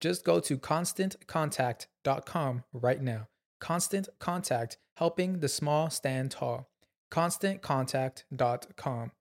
Just go to constantcontact.com right now. Constant Contact, helping the small stand tall. ConstantContact.com.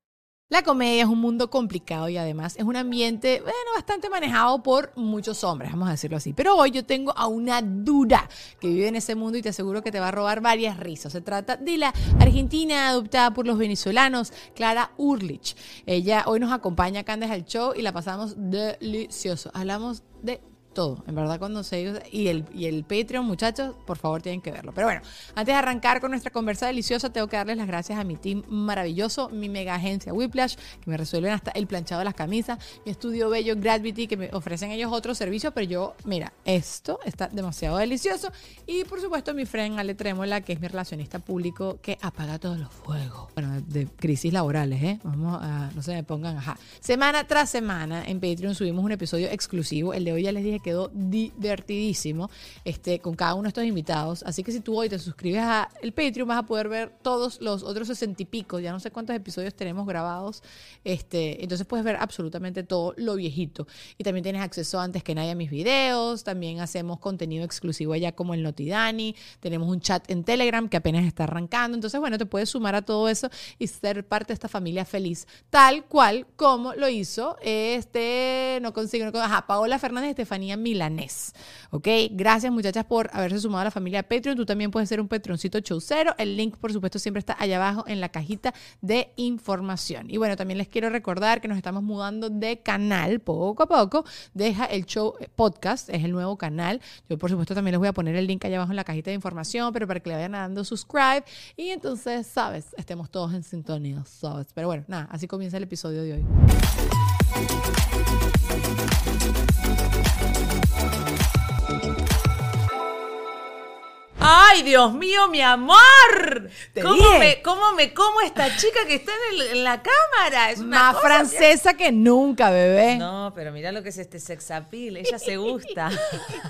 La comedia es un mundo complicado y además es un ambiente, bueno, bastante manejado por muchos hombres, vamos a decirlo así. Pero hoy yo tengo a una dura que vive en ese mundo y te aseguro que te va a robar varias risas. Se trata de la argentina adoptada por los venezolanos, Clara Urlich. Ella hoy nos acompaña acá en el Show y la pasamos delicioso. Hablamos de todo, en verdad, cuando se y el, y el Patreon, muchachos, por favor tienen que verlo. Pero bueno, antes de arrancar con nuestra conversa deliciosa, tengo que darles las gracias a mi team maravilloso, mi mega agencia Whiplash, que me resuelven hasta el planchado de las camisas, mi estudio bello Gravity, que me ofrecen ellos otros servicios, pero yo, mira, esto está demasiado delicioso. Y por supuesto, mi friend Ale Trémola, que es mi relacionista público, que apaga todos los fuegos. Bueno, de crisis laborales, ¿eh? Vamos a, no se me pongan, ajá. Semana tras semana en Patreon subimos un episodio exclusivo. El de hoy ya les dije quedó divertidísimo este, con cada uno de estos invitados. Así que si tú hoy te suscribes a el Patreon vas a poder ver todos los otros sesenta y pico, ya no sé cuántos episodios tenemos grabados. Este, entonces puedes ver absolutamente todo lo viejito. Y también tienes acceso antes que nadie a mis videos. También hacemos contenido exclusivo allá como el Notidani. Tenemos un chat en Telegram que apenas está arrancando. Entonces, bueno, te puedes sumar a todo eso y ser parte de esta familia feliz, tal cual como lo hizo este, no consigo, no, ajá, Paola Fernández y Estefanía Milanés. ¿Ok? Gracias muchachas por haberse sumado a la familia Patreon. Tú también puedes ser un Patroncito Chaucero. El link, por supuesto, siempre está allá abajo en la cajita de información. Y bueno, también les quiero recordar que nos estamos mudando de canal poco a poco. Deja el show podcast, es el nuevo canal. Yo, por supuesto, también les voy a poner el link allá abajo en la cajita de información, pero para que le vayan dando subscribe y entonces, ¿sabes? Estemos todos en sintonía, ¿sabes? Pero bueno, nada, así comienza el episodio de hoy. Thank you. ¡Ay, Dios mío, mi amor! ¿Cómo me, ¿Cómo me como esta chica que está en, la cámara? Es una Más francesa que... nunca, bebé. No, pero mira lo que es este sex appeal. Ella se gusta.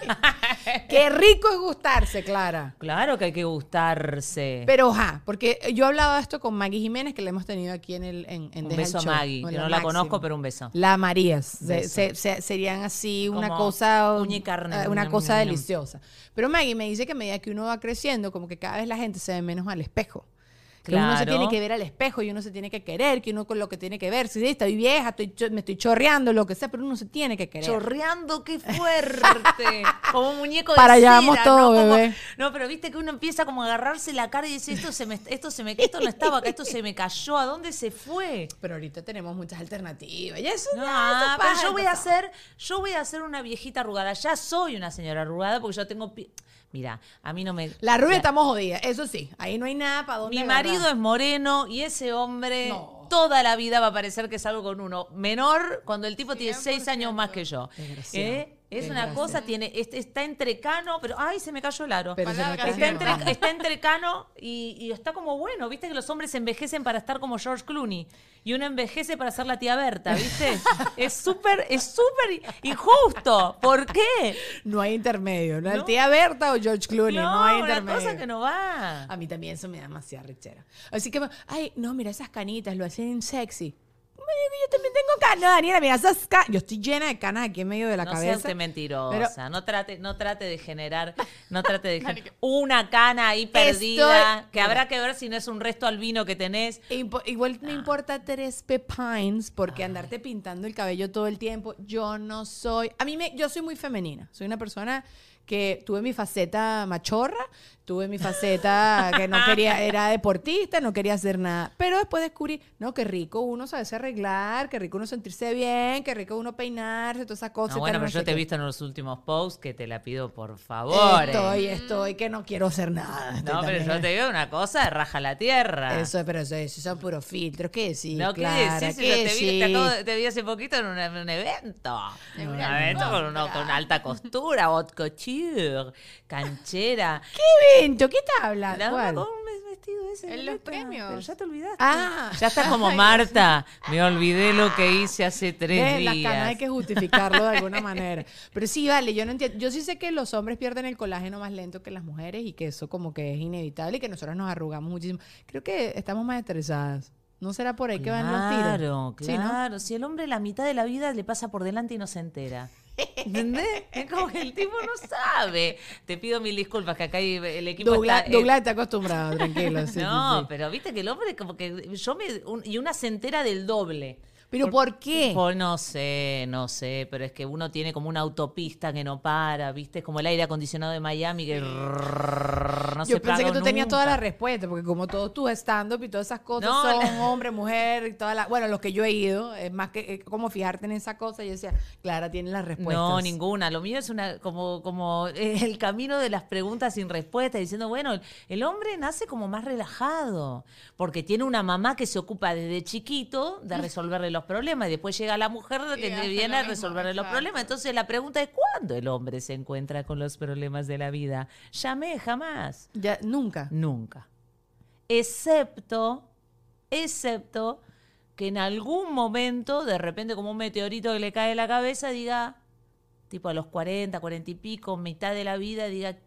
Qué rico es gustarse, Clara. Claro que hay que gustarse. Pero, ja, porque yo hablaba de esto con Maggie Jiménez, que le hemos tenido aquí en el en, Un beso a Maggie. Yo no la conozco, pero un beso. La Marías. serían así una cosa... carne, una cosa deliciosa. Pero Maggie me dice que a medida que uno va creciendo, como que cada vez la gente se ve menos al espejo. Que uno se tiene que ver al espejo y uno se tiene que querer, que uno con lo que tiene que ver. Si estoy vieja, estoy, me estoy chorreando, lo que sea, pero uno se tiene que querer. Chorreando, qué fuerte. como muñeco de Para allá vamos todo, ¿no? bebé. no, pero viste que uno empieza como a agarrarse la cara y dice, esto se me, esto se me, esto no estaba acá, esto se me cayó, ¿a dónde se fue? Pero ahorita tenemos muchas alternativas. Y eso no, pero yo voy a hacer, yo voy a hacer una viejita arrugada. Ya soy una señora arrugada porque yo tengo Mira, a mí no me. La rubia estamos jodidas, eso sí. Ahí no hay nada para dónde. Mi marido es moreno y ese hombre toda la vida va a parecer que es algo con uno menor cuando el tipo tiene seis años más que yo. ¿Eh? Es una cosa, tiene, es- está entre cano, pero ay, se me cayó el aro. Pero está, entre, está entre cano y, y está como bueno, viste que los hombres envejecen para estar como George Clooney y uno envejece para ser la tía Berta, ¿viste? es súper, es súper injusto. ¿Por qué? No hay intermedio. ¿no? No. Tía Berta o George Clooney. No, hay una intermedio. cosa que no va. A mí también eso me da demasiada rechera. Así que, ay, no, mira esas canitas, lo hacen sexy. Yo también tengo canas, Daniela, mira esas canas. Yo estoy llena de canas aquí en medio de la no cabeza. sea usted mentirosa, Pero- no trate, no trate de generar, no trate de generar una cana ahí perdida, Estoy- que habrá que ver si no es un resto albino que tenés. Igual me importa tres pepines porque andarte pintando el cabello todo el tiempo. Yo no soy. A mí me, yo soy muy femenina. Soy una persona que tuve mi faceta machorra, tuve mi faceta que no quería, era deportista, no quería hacer nada. Pero después descubrí, no, qué rico uno saberse arreglar, qué rico uno sentirse bien, qué rico uno peinarse, todas esas cosas. Ah, y bueno, tal, pero no yo te he qué. visto en los últimos posts que te la pido por favor. eh. Estoy, estoy, que no quiero hacer nada. Estoy No, pero también- yo te digo una cosa, raja la tierra. Eso, pero eso, eso son puros filtros. ¿Qué decís? no, ¿qué Clara? decís? Si ¿Qué yo te, vi, te, decís? acabo de- te vi hace poquito en un, en un evento. En un una evento con, uno, con alta costura, haute couture, canchera. ¿Qué evento? ¿Qué te habla? La- ¿Cuál? vestido ese. En los premios. Pero ya te olvidaste. Ah. Ya está como Marta. Me olvidé lo que hice hace tres días. canas hay que justificarlo de alguna manera. Pero sí, vale, yo no entiendo. Yo sí sé que los hombres pierden el colágeno más lento que las mujeres y que eso como que es inevitable y que nosotros nos arrugamos muchísimo. Creo que estamos más estresadas. ¿No será por ahí que van los tiros? Claro, Sí, ¿no? claro. Si el hombre la mitad de la vida le pasa por delante y no se entera. ¿Entendés? Es como que el tipo no sabe. Te pido mil disculpas que acá el equipo Douglas, está... eh, Douglas está acostumbrado, tranquilo. sí, no, sí. pero viste que el hombre como que yo me un- y una se entera del doble. ¿Pero por qué? Pues no sé, no sé, pero es que uno tiene como una autopista que no para, ¿viste? Es como el aire acondicionado de Miami que no Yo se pensé que tú tenías toda la respuesta, porque como todos tus stand-up y todas esas cosas No, son la- hombre, mujer, y toda la, bueno, los que yo he ido, es más que eh, como fijarte en esa cosa, yo decía, Clara tiene las respuestas. No, ninguna. Lo mío es una como como eh, el camino de las preguntas sin respuesta, diciendo, bueno, el hombre nace como más relajado, porque tiene una mamá que se ocupa desde chiquito de resolverle los problemas, y después llega la mujer que viene a mismo, resolverle los exacto. problemas. Entonces la pregunta es, ¿cuándo el hombre se encuentra con los problemas de la vida? Llamé jamás. Ya, nunca. Nunca. Excepto, excepto que en algún momento, de repente como un meteorito que le cae en la cabeza, diga, tipo a los 40, 40 y pico, mitad de la vida, diga,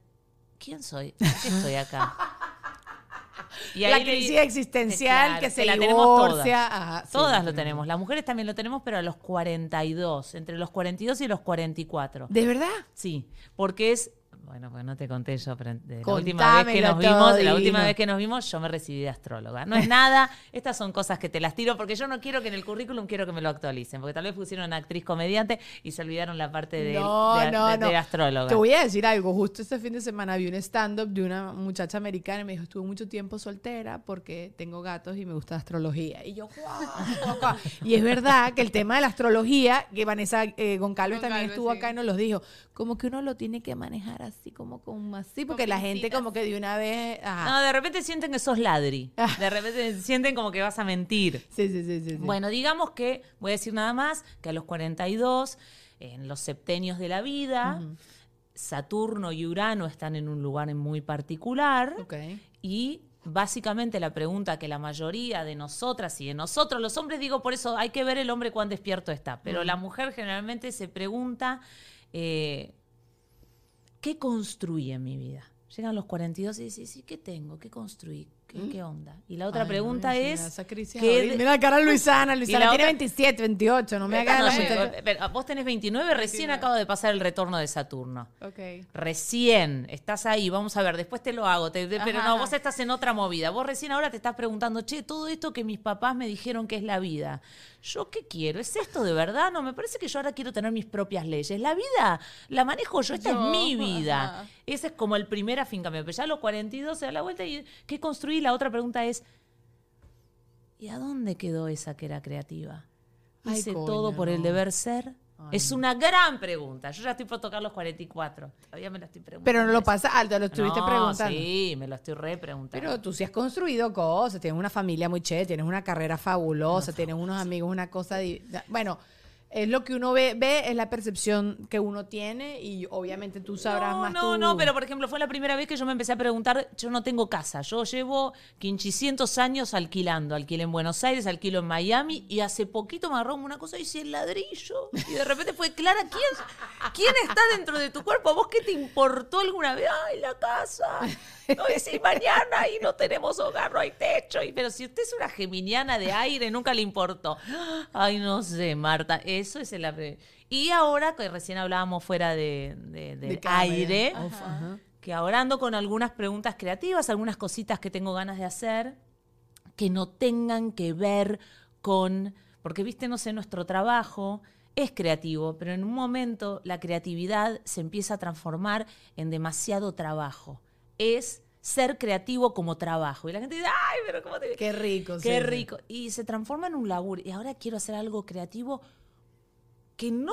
¿quién soy? ¿Por qué estoy acá? Y la crisis existencial Claro, que se la la tenemos todas. divorcia. Ajá, sí, Todas lo tenemos. tenemos. Las mujeres también lo tenemos, pero a los 42, entre los 42 y los 44. ¿De verdad? Sí, porque es. Bueno, pues no te conté yo, pero de la última vez que nos vimos, de la última vez que nos vimos, yo me recibí de astróloga. No es nada, estas son cosas que te las tiro porque yo no quiero que en el currículum quiero que me lo actualicen, porque tal vez pusieron actriz comediante y se olvidaron la parte de, No, de- no, de- no. de astróloga. Te voy a decir algo. Justo este fin de semana vi un stand-up de una muchacha americana y me dijo, estuve mucho tiempo soltera porque tengo gatos y me gusta la astrología. Y yo. Y es verdad que el tema de la astrología, que Vanessa eh, Goncalves también estuvo sí. acá y nos los dijo, como que uno lo tiene que manejar así, como con así, porque la gente como que de una vez... ajá. No, de repente sienten que sos ladri. De repente sienten como que vas a mentir. Sí, sí, sí, sí, sí. Bueno, digamos que, voy a decir nada más, que a los 42, en los septenios de la vida, Saturno y Urano están en un lugar muy particular Ok. y básicamente la pregunta que la mayoría de nosotras y de nosotros, los hombres digo por eso, hay que ver el hombre cuán despierto está, pero la mujer generalmente se pregunta, eh, ¿qué construí en mi vida? Llegan los 42 y dicen, sí, ¿qué tengo? ¿Qué construí? ¿Qué, qué onda? Y la otra Ay, pregunta no, es... ¿qué de- Mira la cara de Luisana. Luisana la tiene otra- 27, 28. No me hagas no la pero vos tenés 29, recién acabo de pasar el retorno de Saturno. Ok. Recién, estás ahí, vamos a ver, después te lo hago, te- te- pero no, vos estás en otra movida. Vos recién ahora te estás preguntando, che, todo esto que mis papás me dijeron que es la vida, ¿yo qué quiero? ¿Es esto de verdad? No, me parece que yo ahora quiero tener mis propias leyes. La vida la manejo yo, esta Yo, es mi vida. ajá. Ese es como el primer afincamiento. Pero ya a los 42 se da la vuelta y ¿qué construí? La otra pregunta es, ¿y a dónde quedó esa que era creativa? Ay, ¿Hice coño, todo por el deber ser? es una gran pregunta. Yo ya estoy por tocar los 44. Todavía me la estoy preguntando. Pero no lo pasa alto, lo estuviste No, preguntando. Sí, me lo estoy repreguntando. Pero tú sí has construido cosas, tienes una familia muy chévere, tienes una carrera fabulosa, tienes unos amigos, una cosa... Bueno, es lo que uno ve, ve, es la percepción que uno tiene y obviamente tú sabrás no, más. No, tú. no, pero por ejemplo, fue la primera vez que yo me empecé a preguntar, yo no tengo casa, yo llevo 500 años alquilando, alquilo en Buenos Aires, alquilo en Miami y hace poquito me agarró una cosa y hice el ladrillo y de repente fue Clara, ¿quién, ¿quién está dentro de tu cuerpo? ¿A vos qué te importó alguna vez? Ay, la casa. No, y si mañana y no tenemos hogar, no hay techo. Y, pero si usted es una geminiana de aire, nunca le importó. Ay, no sé, Marta, eso es el... Y ahora, que recién hablábamos fuera de, de- aire, Ajá. que ahora ando con algunas preguntas creativas, algunas cositas que tengo ganas de hacer, que no tengan que ver con, porque viste, no sé, nuestro trabajo es creativo, pero en un momento la creatividad se empieza a transformar en demasiado trabajo. Es ser creativo como trabajo. Y la gente dice, ay, pero ¿cómo te... Qué rico. Qué sí. rico. Y se transforma en un laburo. Y ahora quiero hacer algo creativo que no,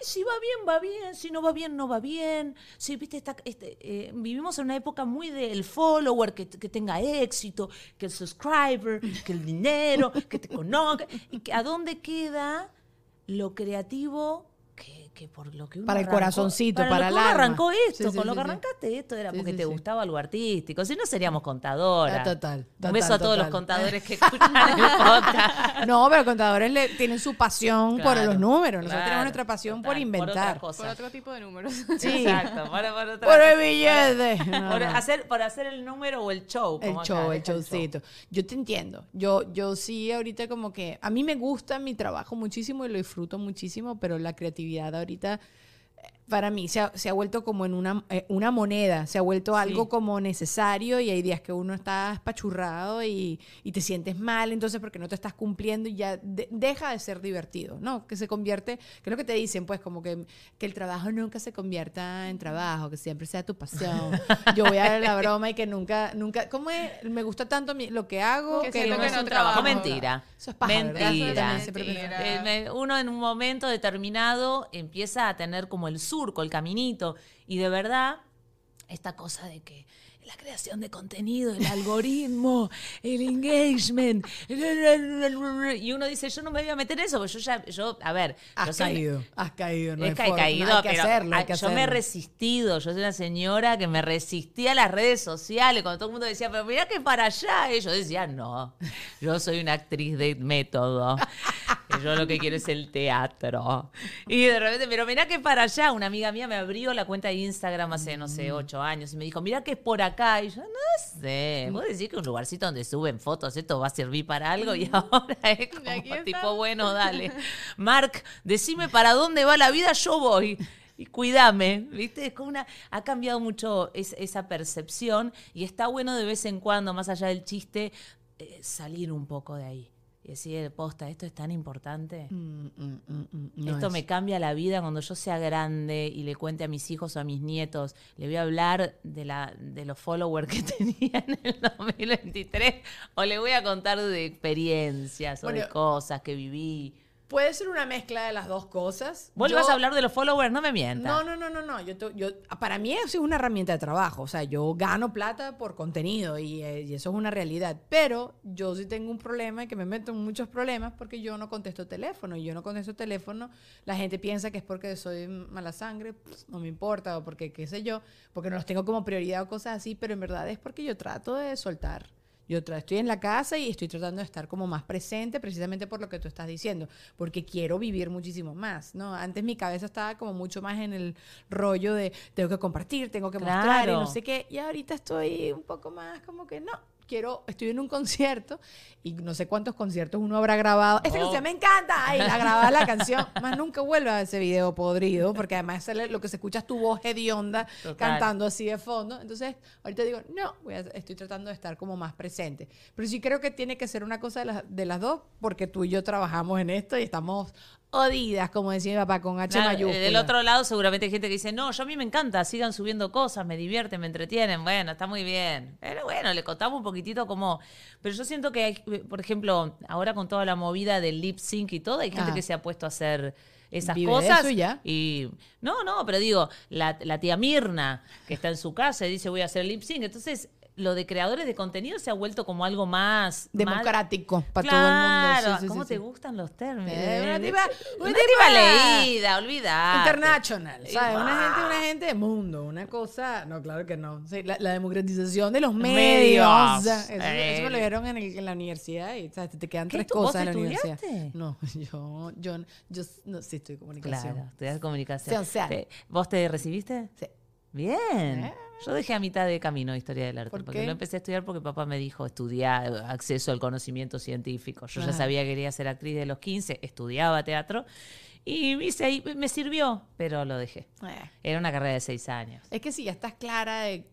si va bien, va bien, si no va bien, no va bien. Si, viste, esta- este, eh, vivimos en una época muy del follower, que, que tenga éxito, que el subscriber, que el dinero, que te conozca. Y que, ¿A dónde queda lo creativo? Que, que por lo que uno Para el arrancó- corazoncito, para lo que uno arrancó esto, Sí, sí, con lo que sí. arrancaste esto era Sí, porque sí, te sí. gustaba lo artístico, si no seríamos contadoras. Ah, total, Un total, beso a todos los contadores que escuchan el podcast. No, pero contadores le, tienen su pasión por los números. Nosotros claro, tenemos nuestra pasión por total, por inventar. otra cosa. Por otro tipo de números. Sí. Exacto, por, por otra Por el billete. No, Por no. hacer, por hacer el número o el show. El como acá, show, el showcito. Yo te entiendo. Yo, yo sí ahorita como que a mí me gusta mi trabajo muchísimo y lo disfruto muchísimo, pero la creatividad ahorita para mí se ha, se ha vuelto como en una, eh, una moneda, se ha vuelto algo como necesario y hay días que uno está espachurrado y, y te sientes mal, entonces porque no te estás cumpliendo y ya de- deja de ser divertido, ¿no? Que se convierte, que es lo que te dicen, pues como que, que el trabajo nunca se convierta en trabajo, que siempre sea tu pasión. Yo voy a la broma y que nunca, nunca, ¿cómo es? Me gusta tanto mi- lo que hago Que que, siento no que es no un trabajo. trabajo. Mentira. Eso es. Eso Mentira. Eh, uno en un momento determinado empieza a tener como el surco, el caminito, y de verdad, esta cosa de que la creación de contenido, el algoritmo, el engagement, y uno dice, yo no me voy a meter en eso, porque yo ya, yo, a ver, yo Has soy- caído, has caído. No es que he caído, hay que pero hacerlo, hay que yo me he resistido. Yo soy una señora que me resistía a las redes sociales. Cuando todo el mundo decía, pero mirá que para allá. Y yo decía, no, yo soy una actriz de método. Yo lo que quiero es el teatro. Y de repente, pero mirá que para allá. Una amiga mía me abrió la cuenta de Instagram hace, no Mm. sé, ocho años. Y me dijo, mirá que es por acá. Y yo, no sé. Vos decís que un lugarcito donde suben fotos, esto va a servir para algo. Y ahora es como tipo, bueno, dale. Mark, decime para dónde va la vida, yo voy. Y cuídame, ¿viste? Es como una, ha cambiado mucho es- esa percepción y está bueno de vez en cuando, más allá del chiste, eh, salir un poco de ahí. Y decir, posta, esto es tan importante. Mm, mm, mm, no Esto es. me cambia la vida cuando yo sea grande y le cuente a mis hijos o a mis nietos. Le voy a hablar de, la, de los followers que tenía en el 2023 o le voy a contar de experiencias o de cosas que viví. Puede ser una mezcla de las dos cosas. ¿Vos Yo- vas a hablar de los followers? No me mientas. No, no, no, no, no. Yo, yo, para mí eso es una herramienta de trabajo. O sea, yo gano plata por contenido y, eh, y eso es una realidad. Pero yo sí tengo un problema y que me meto en muchos problemas porque yo no contesto teléfono. Y yo no contesto teléfono. La gente piensa que es porque soy mala sangre. pues, no me importa. O porque qué sé yo. Porque no los tengo como prioridad o cosas así. Pero en verdad es porque yo trato de soltar. Yo tra- estoy en la casa y estoy tratando de estar como más presente precisamente por lo que tú estás diciendo, porque quiero vivir muchísimo más, ¿no? Antes mi cabeza estaba como mucho más en el rollo de tengo que compartir, tengo que mostrar y no sé qué, y ahorita estoy un poco más como que no, quiero, estoy en un concierto y no sé cuántos conciertos uno habrá grabado. Esta Oh. canción me encanta, ay, la grababa la canción, más nunca vuelva a ese video podrido, porque además lo que se escucha es tu voz hedionda Total. cantando así de fondo. Entonces, ahorita digo, no, voy a- estoy tratando de estar como más presente. Pero sí creo que tiene que ser una cosa de las, de las dos, porque tú y yo trabajamos en esto y estamos odidas, como decía mi papá, con H Claro, mayúscula. eh, del otro lado seguramente hay gente que dice, no, yo a mí me encanta, sigan subiendo cosas, me divierten, me entretienen, bueno, está muy bien. Pero bueno, le contamos un poquitito como... Pero yo siento que, hay, por ejemplo, ahora con toda la movida del lip sync y todo, hay gente Ah. que se ha puesto a hacer esas Vive cosas. eso y ya. Y no, no, pero digo, la, la tía Mirna, que está en su casa y dice voy a hacer lip sync, entonces lo de creadores de contenido se ha vuelto como algo más democrático para todo el mundo. ¿Cómo te gustan los términos? Eh, una tipa, una tipa leída, olvidada. International, ¿sabes? Una gente, una gente de mundo, una cosa, no, claro que no. la, democratización de los medios. eso, me lo dieron en, en, la universidad y ¿sabes? te quedan tres cosas en la universidad. No, yo, yo, yo, no, sí estoy comunicación. Claro, estudias comunicación. ¿Vos te recibiste? Sí. Bien. Eh. Yo dejé a mitad de camino historia del arte, porque lo empecé a estudiar porque papá me dijo estudiar acceso al conocimiento científico. Yo ya sabía que quería ser actriz de los 15, estudiaba teatro y me sirvió, pero lo dejé. Eh. Era una carrera de seis años. Es que si ya estás clara de,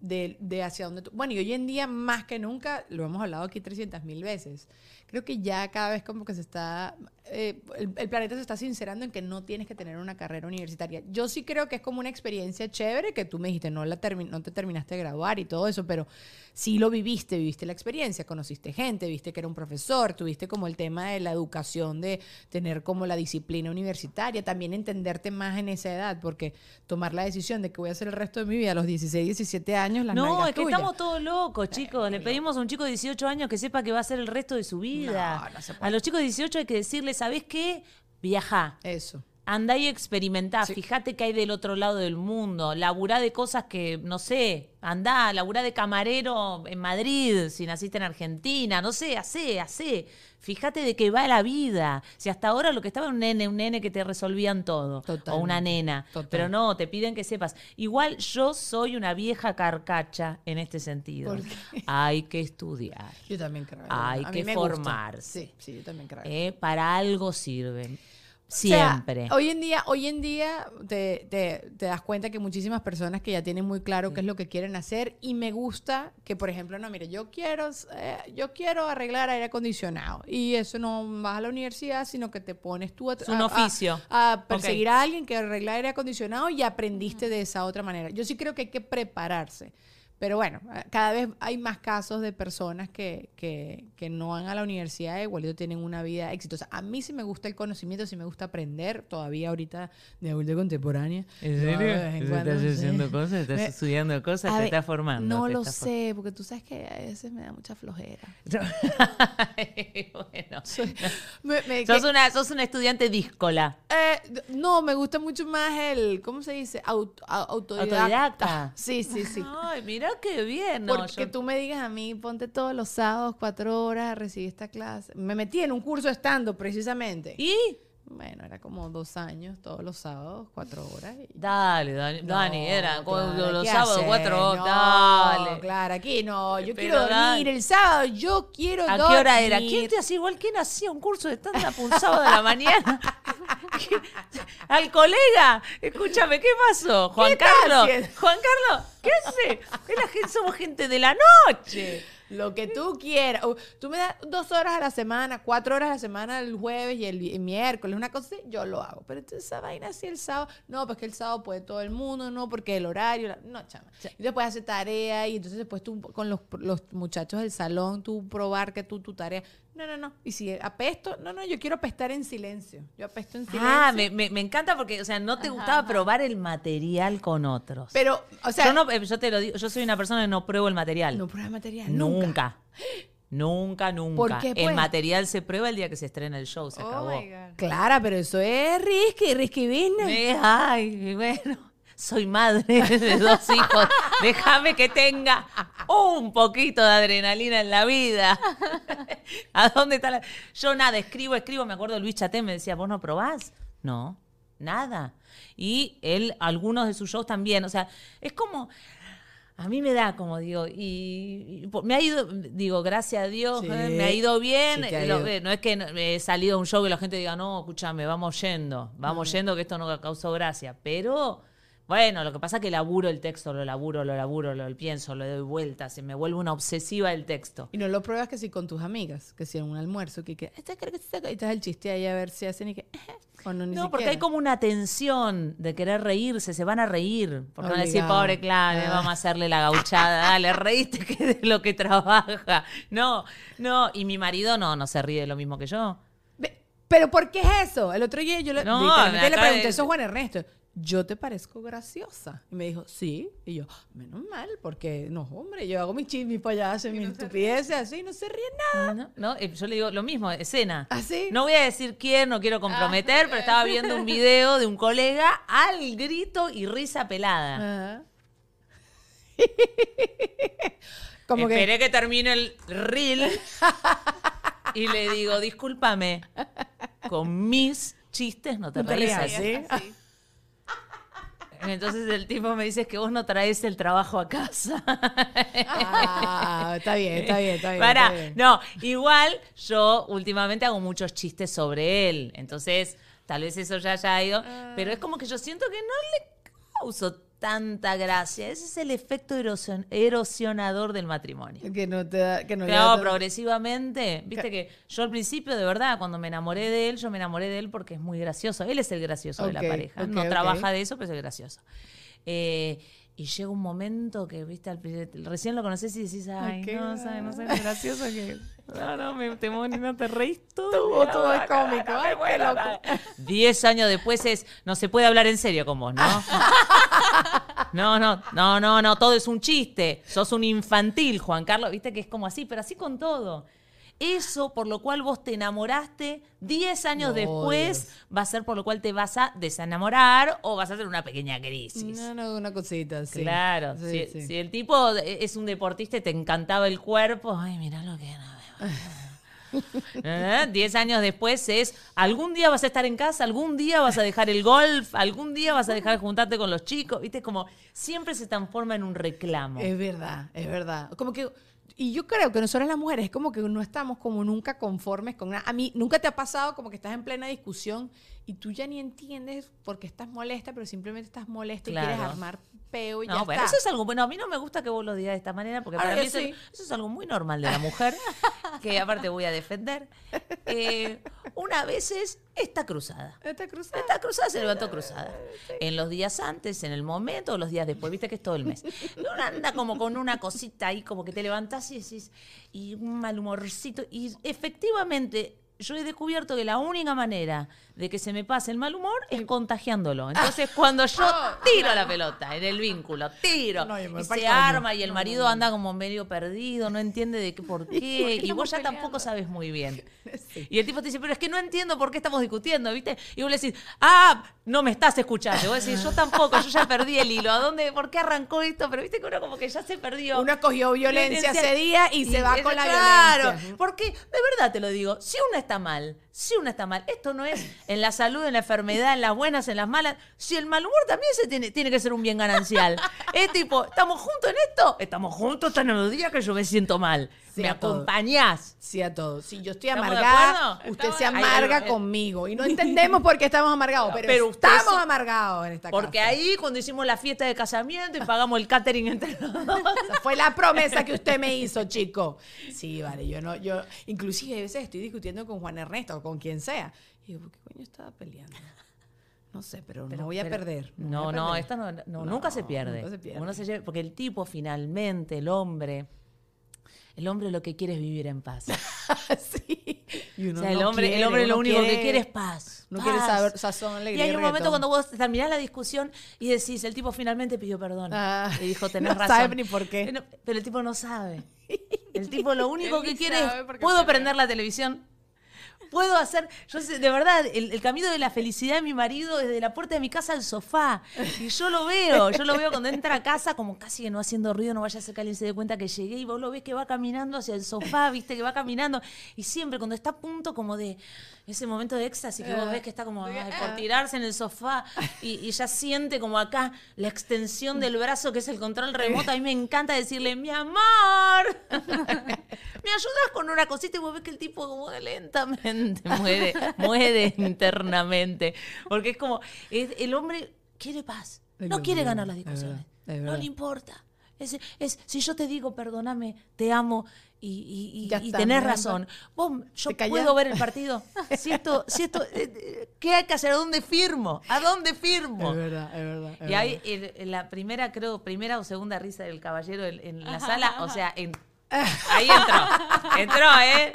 de, hacia dónde tú... Bueno, y hoy en día más que nunca, lo hemos hablado aquí 300 mil veces, creo que ya cada vez como que se está, eh, el, planeta se está sincerando en que no tienes que tener una carrera universitaria. Yo sí creo que es como una experiencia chévere que tú me dijiste, no, la no te terminaste de graduar y todo eso, pero sí lo viviste, viviste la experiencia, conociste gente, viste que era un profesor, tuviste como el tema de la educación, de tener como la disciplina universitaria, también entenderte más en esa edad, porque tomar la decisión de que voy a hacer el resto de mi vida a los 16, 17 años, las No, es que estamos todos locos, chicos. Le pedimos a un chico de 18 años que sepa que va a ser el resto de su vida a los chicos de 18 hay que decirles, ¿sabes qué? Viaja. Eso. Andá y experimentá, fíjate que hay del otro lado del mundo, laburá de cosas que, no sé, andá, laburá de camarero en Madrid, si naciste en Argentina, no sé, hacé, hacé. Fíjate de qué va la vida. Si hasta ahora lo que estaba un nene, un nene que te resolvían todo, o una nena, pero no, te piden que sepas. Igual yo soy una vieja carcacha en este sentido. Hay que estudiar. Yo también creo. Hay que formarse. Sí, sí, yo también creo. Eh, para algo sirven. Siempre. hoy en día, hoy en día te, te, das cuenta que muchísimas personas que ya tienen muy claro qué es lo que quieren hacer y me gusta que, por ejemplo, no, mire, yo quiero, eh, yo quiero arreglar aire acondicionado y eso no vas a la universidad, sino que te pones tú a, un oficio. a, perseguir a alguien que arregla aire acondicionado y aprendiste de esa otra manera. Yo sí creo que hay que prepararse. Pero bueno, cada vez hay más casos de personas que, que, que no van a la universidad y igualito tienen una vida exitosa. A mí sí me gusta el conocimiento, sí me gusta aprender, todavía ahorita de adulta contemporánea. ¿En serio? ¿Estás haciendo cosas? ¿Estás estudiando cosas? ¿Te estás formando? No lo sé, porque tú sabes que a veces me da mucha flojera. bueno. sos, una, sos una estudiante díscola. Eh, no, me gusta mucho más el, ¿cómo se dice? autodidacta. autodidacta. Sí, sí, sí. Ay, mira qué bien. Porque tú me digas a mí, ponte todos los sábados cuatro horas a recibir esta clase. Me metí en un curso estando precisamente. ¿Y? Bueno, era como dos años, todos los sábados, cuatro horas. Dale, Dani, Dani era los sábados, cuatro horas, dale. Claro, aquí no, yo quiero dormir el sábado, yo quiero dormir. ¿A qué hora era? ¿Quién te hacía igual? ¿Quién hacía un curso de stand-up un sábado de la mañana? Al colega, escúchame, ¿qué pasó? Juan Carlos, Juan Carlos, ¿qué hace? somos gente de la noche. Lo que tú quieras. Tú me das dos horas a la semana, cuatro horas a la semana el jueves y el, miércoles, una cosa así, yo lo hago. Pero entonces esa vaina así el sábado, no, pues que el sábado puede todo el mundo, no, porque el horario, no, chama. Y después hace tarea y entonces después tú con los, los muchachos del salón, tú probar que tú tu tarea. No, no, no. Y si apesto, no, no, yo quiero apestar en silencio. Yo apesto en silencio. Ah, me, me, encanta porque, o sea, no te gustaba probar el material con otros. Pero, o sea. Yo, no, eh, yo te lo digo, yo soy una persona que no pruebo el material. No prueba el material. Nunca. Nunca, nunca. ¿Por qué, El pues? material se prueba el día que se estrena el show, se oh acabó. Clara, pero eso es risky, risky business. ay, bueno soy madre de dos hijos, déjame que tenga un poquito de adrenalina en la vida. ¿A dónde está la.? Yo nada, escribo, escribo. Me acuerdo Luis Chaté me decía, ¿vos no probás? No, nada. Y él, algunos de sus shows también. O sea, es como. A mí me da, como digo, y, me ha ido, digo, gracias a Dios, ¿eh? me ha ido bien. no es que he salido a un show y la gente diga, no, escúchame, vamos yendo, vamos yendo, que esto no causó gracia. Pero bueno, lo que pasa es que laburo el texto, lo laburo, lo laburo, lo pienso, lo doy vueltas, se me vuelve una obsesiva el texto. Y no lo pruebas que si con tus amigas, que si en un almuerzo, que, que este creo que este, y te das el chiste ahí a ver si hacen y que o no, ni no porque hay como una tensión de querer reírse, se van a reír, por no decir pobre clave, ah. vamos a hacerle la gauchada, dale, reíste que de lo que trabaja. No, no, y mi marido no, no se ríe de lo mismo que yo. Pero ¿por qué es eso? El otro día yo le, le pregunté eso a Juan Ernesto. Yo te parezco graciosa. Y me dijo, sí. Y yo, menos mal, porque no, hombre, yo hago mis chismes, mis payasos, mis estupideces así, no se ríe nada. No, no, eh, yo le digo lo mismo, escena. ¿Ah, sí? No voy a decir quién, no quiero comprometer, pero estaba viendo un video de un colega al grito y risa pelada. Ajá. Como que, Esperé que... termine el reel y le digo, discúlpame, con mis chistes no te No rías, así. Entonces el tipo me dice que vos no traes el trabajo a casa. Ah, está bien, está bien, está bien. Está bien. no, igual yo últimamente hago muchos chistes sobre él, entonces tal vez eso ya haya ido, Ah. pero es como que yo siento que no le causo tanta gracia. Ese es el efecto erosion- erosionador del matrimonio. Que no te da, que no da- progresivamente. Viste que yo al principio, de verdad, cuando me enamoré de él, yo me enamoré de él porque es muy gracioso. Él es el gracioso de la pareja. no trabaja de eso, pero es el gracioso. Eh, y llega un momento que, viste, al recién lo conoces y decís, ay, Ok. no, sabes, no sé, gracioso que. No, no, me, te, no te reís todo. Todo, todo es cómico. Ay, qué loco. Diez años después es, no se puede hablar en serio con vos, ¿no? No, no, no, no, no, todo es un chiste. Sos un infantil, Juan Carlos, viste que es como así, pero así con todo. Eso por lo cual vos te enamoraste, 10 años No, después Dios. va a ser por lo cual te vas a desenamorar o vas a hacer una pequeña crisis. No, no, una cosita, sí. Claro, Sí, si, sí. si el tipo es un deportista y te encantaba el cuerpo, ay, mirá lo que. ¿Eh? Diez años después es, algún día vas a estar en casa, algún día vas a dejar el golf, algún día vas a dejar de juntarte con los chicos, viste, como siempre se transforma en un reclamo. Es verdad, es verdad. Como que, y yo creo que nosotros las mujeres, como que no estamos como nunca conformes con. A mí, nunca te ha pasado como que estás en plena discusión y tú ya ni entiendes por qué estás molesta, pero simplemente estás molesta y quieres armar peo y No, ya bueno, está. eso es algo bueno. A mí no me gusta que vos lo digas de esta manera, porque Ahora para mí eso, es algo muy normal de la mujer, que aparte voy a defender. Eh, una vez es esta cruzada. Esta cruzada. Esta cruzada se levantó cruzada. En los días antes, en el momento, o los días después, viste que es todo el mes. Y uno anda como con una cosita ahí, como que te levantás y decís, y un mal humorcito. Y efectivamente, yo he descubierto que la única manera de que se me pase el mal humor es contagiándolo. Entonces, cuando yo tiro la pelota en el vínculo, tiro, No, y se arma y el marido anda como medio perdido, no entiende de qué, por qué, y vos ya tampoco sabes muy bien. Y el tipo te dice, pero es que no entiendo por qué estamos discutiendo, ¿viste? Y vos le decís, ah, no me estás escuchando. Vos decís, yo tampoco, yo ya perdí el hilo. ¿A dónde, por qué arrancó esto? Pero viste que uno como que ya se perdió. Uno cogió violencia Violencia. ese día y, se va con la claro, violencia. porque de verdad te lo digo, si una está mal, si una está mal, esto no es en la salud, en la enfermedad, en las buenas, en las malas. Si el mal humor también se tiene, tiene que ser un bien ganancial. es tipo, ¿estamos juntos en esto? Estamos juntos hasta en los días que yo me siento mal. Sí, ¿Me acompañás? Sí, a todos. Si yo estoy ¿Estamos de amargada, usted se amarga Ahí, ahí, conmigo. Y no entendemos por qué estamos amargados, pero, Pero estamos amargados en esta Porque casa. ahí cuando hicimos la fiesta de casamiento y pagamos el catering entre los dos. Esa fue la promesa que usted me hizo, chico. Sí, vale, yo no, yo, inclusive a veces estoy discutiendo con Juan Ernesto con quien sea. Y digo, ¿por qué coño estaba peleando? No sé, pero, no voy a Pero- perder. No, a no, perder. esta no, no, No, nunca se pierde. nunca se pierde. Uno se lleva- porque el tipo finalmente, el hombre, el hombre lo que quiere es vivir en paz. sí. Y O sea, el no hombre, el hombre lo único que quiere es paz. No paz. quiere saber sazón, Y alegría hay un momento cuando vos terminás la discusión y decís, el tipo finalmente pidió perdón. Ah, y dijo, tenés no razón. sabe ni por qué. Eh, no, Pero el tipo no sabe. El tipo lo único que quiere es, ¿puedo prender la televisión? Puedo hacer, yo sé, de verdad, el, el camino de la felicidad de mi marido desde la puerta de mi casa al sofá. Y yo lo veo, yo lo veo cuando entra a casa como casi que no haciendo ruido, no vaya a ser que alguien se dé cuenta que llegué y vos lo ves que va caminando hacia el sofá, viste que va caminando. Y siempre cuando está a punto como de ese momento de éxtasis que vos ves que está como ay, por tirarse en el sofá y, y ya siente como acá la extensión del brazo que es el control remoto. A mí me encanta decirle, mi amor, ¿me ayudas con una cosita? Y vos ves que el tipo como lentamente muere, muere internamente. Porque es como, es- el hombre quiere paz, Es no quiere ganar las es discusiones. verdad, es no verdad. le importa. Es, es- si yo te digo, perdóname, te amo y, y- y- Ya y está, tenés ¿no? razón. Vos, yo puedo ver el partido. Si esto, si esto, eh, eh, ¿qué hay que hacer? ¿A dónde firmo? ¿A dónde firmo? Es verdad, es verdad. es Y ahí el- en la primera, creo, primera o segunda risa del caballero en, en la sala, o sea, en Ahí entró. Entró, ¿eh?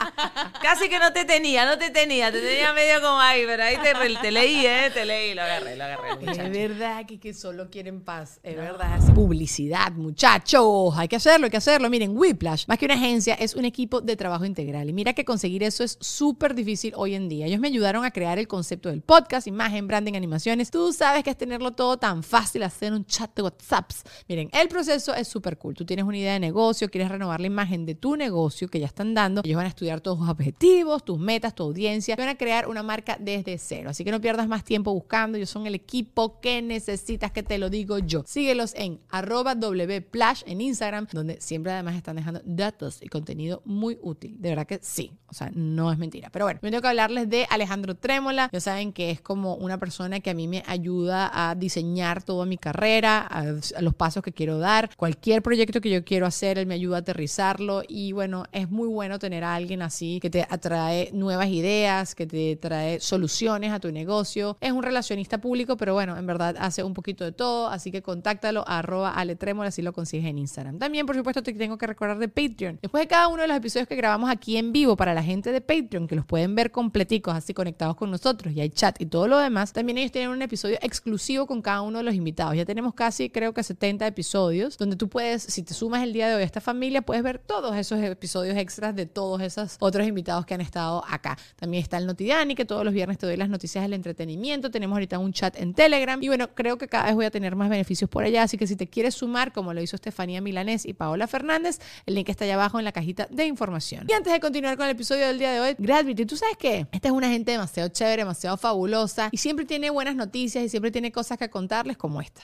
Casi que no te tenía, no te tenía. Te tenía medio como ahí, pero ahí te, te leí, ¿eh? Te leí, lo agarré, lo agarré. Muchacho. Es verdad que, que solo quieren paz. Es verdad. Publicidad, muchachos. Hay que hacerlo, hay que hacerlo. Miren, Whiplash, más que una agencia, es un equipo de trabajo integral. Y mira que conseguir eso es súper difícil hoy en día. Ellos me ayudaron a crear el concepto del podcast, imagen, branding, animaciones. Tú sabes que es tenerlo todo tan fácil, hacer un chat de WhatsApps. Miren, el proceso es súper cool. Tú tienes una idea de negocio, quieres renovar la imagen de tu negocio que ya están dando. Ellos van a estudiar todos tus objetivos, tus metas, tu audiencia. Y van a crear una marca desde cero. Así que no pierdas más tiempo buscando. Ellos son el equipo que necesitas, que te lo digo yo. Síguelos en arroba wplash en Instagram, donde siempre además están dejando datos y contenido muy útil. De verdad que sí. O sea, no es mentira. Pero bueno, me tengo que hablarles de Alejandro Trémola. Ya saben que es como una persona que a mí me ayuda a diseñar toda mi carrera, a, los pasos que quiero dar. Cualquier proyecto que yo quiero hacer, él me ayuda a Y bueno, es muy bueno tener a alguien así que te atrae nuevas ideas, que te trae soluciones a tu negocio. Es un relacionista público, pero bueno, en verdad hace un poquito de todo. Así que contáctalo a arroba así lo consigues en Instagram. También, por supuesto, te tengo que recordar de Patreon. Después de cada uno de los episodios que grabamos aquí en vivo para la gente de Patreon, que los pueden ver completicos, así conectados con nosotros, y hay chat y todo lo demás, también ellos tienen un episodio exclusivo con cada uno de los invitados. Ya tenemos casi, creo que 70 episodios, donde tú puedes, si te sumas el día de hoy a esta familia, puedes ver todos esos episodios extras de todos esos otros invitados que han estado acá. También está el Notidani, que todos los viernes te doy las noticias del entretenimiento. Tenemos ahorita un chat en Telegram. Y bueno, creo que cada vez voy a tener más beneficios por allá. Así que si te quieres sumar, como lo hizo Estefanía Milanés y Paola Fernández, el link está allá abajo en la cajita de información. Y antes de continuar con el episodio del día de hoy, Gravity, ¿tú sabes qué? Esta es una gente demasiado chévere, demasiado fabulosa y siempre tiene buenas noticias y siempre tiene cosas que contarles como esta.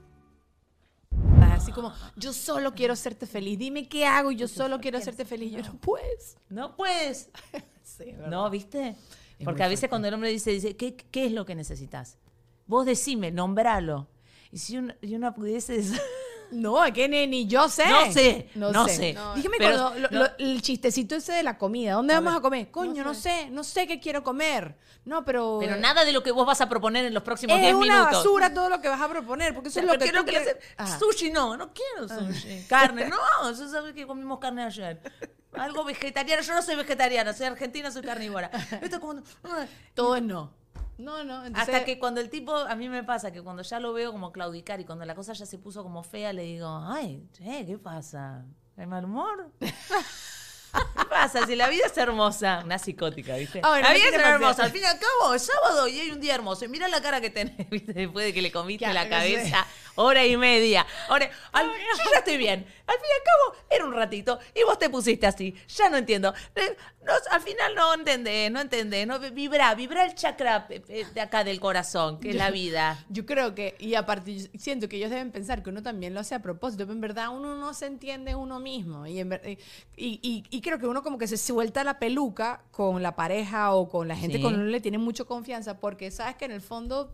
así como, yo solo quiero hacerte feliz, dime qué hago y yo solo quiero hacerte feliz. Yo no puedes. No puedes. sí, no, ¿viste? Porque a veces cuando el hombre dice, dice ¿qué, ¿qué, es lo que necesitas? Vos decime, nombralo. Y si una, y una pudiese... No, es que ni, yo sé. No sé, no, sé. Dígame cuando el chistecito ese de la comida. ¿Dónde vamos a comer? Coño, no sé. no sé, qué quiero comer. No, pero. Pero nada de lo que vos vas a proponer en los próximos 10 minutos. Es una basura todo lo que vas a proponer, porque eso es lo que tú quieres. Sushi no, no quiero sushi. Carne, no, eso sabes que comimos carne ayer. Algo vegetariano. Yo no soy vegetariana, soy argentina, soy carnívora. Esto es como. Todo es no. No, no. Hasta que cuando el tipo, a mí me pasa que cuando ya lo veo como claudicar y cuando la cosa ya se puso como fea, le digo, ay, che, ¿qué pasa? ¿Hay mal humor? ¿Qué pasa? Si la vida es hermosa. Una psicótica, ¿viste? Ah, la vida es hermosa. Al fin y al cabo, es sábado y hay un día hermoso. Y mira la cara que tenés, ¿viste? Después de que le comiste la cabeza hora y media. Ahora, yo ya estoy bien. Al fin y al cabo, era un ratito. Y vos te pusiste así. Ya no entiendo. Eh, al final no entendés, no entendés. No, vibra, vibra el chakra de acá del corazón, que es la vida. Yo creo que, y aparte, siento que ellos deben pensar que uno también lo hace a propósito. Pero en verdad uno no se entiende uno mismo. Y, y, y, creo que uno como que se suelta la peluca con la pareja o con la gente con la que uno le tiene mucho confianza porque sabes que en el fondo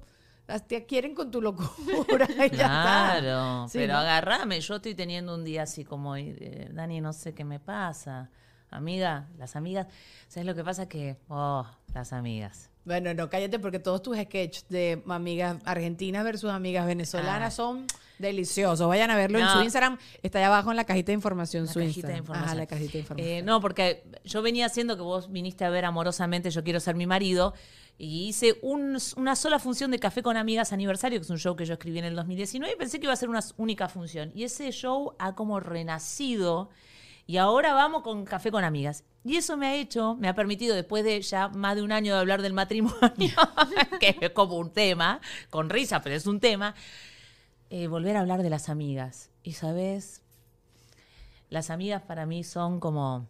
te quieren con tu locura. claro, pero agarrame. Yo estoy teniendo un día así como, eh, Dani, no sé qué me pasa. Amiga, las amigas. ¿Sabes lo que pasa? Que, oh, las amigas. Bueno, no, cállate porque todos tus sketches de amigas argentinas versus amigas venezolanas ah. son deliciosos. Vayan a verlo en su Instagram. Está ahí abajo en la cajita de información. La su cajita De información. la cajita de información. Eh, no, porque yo venía haciendo que vos viniste a ver amorosamente Yo quiero ser mi marido. Y hice una sola función de Café con Amigas Aniversario, que es un show que yo escribí en el 2019, y pensé que iba a ser una única función. Y ese show ha como renacido. Y ahora vamos con Café con Amigas. Y eso me ha hecho, me ha permitido, después de ya más de un año de hablar del matrimonio, que es como un tema, con risa, pero es un tema, eh, volver a hablar de las amigas. Y sabes, las amigas para mí son como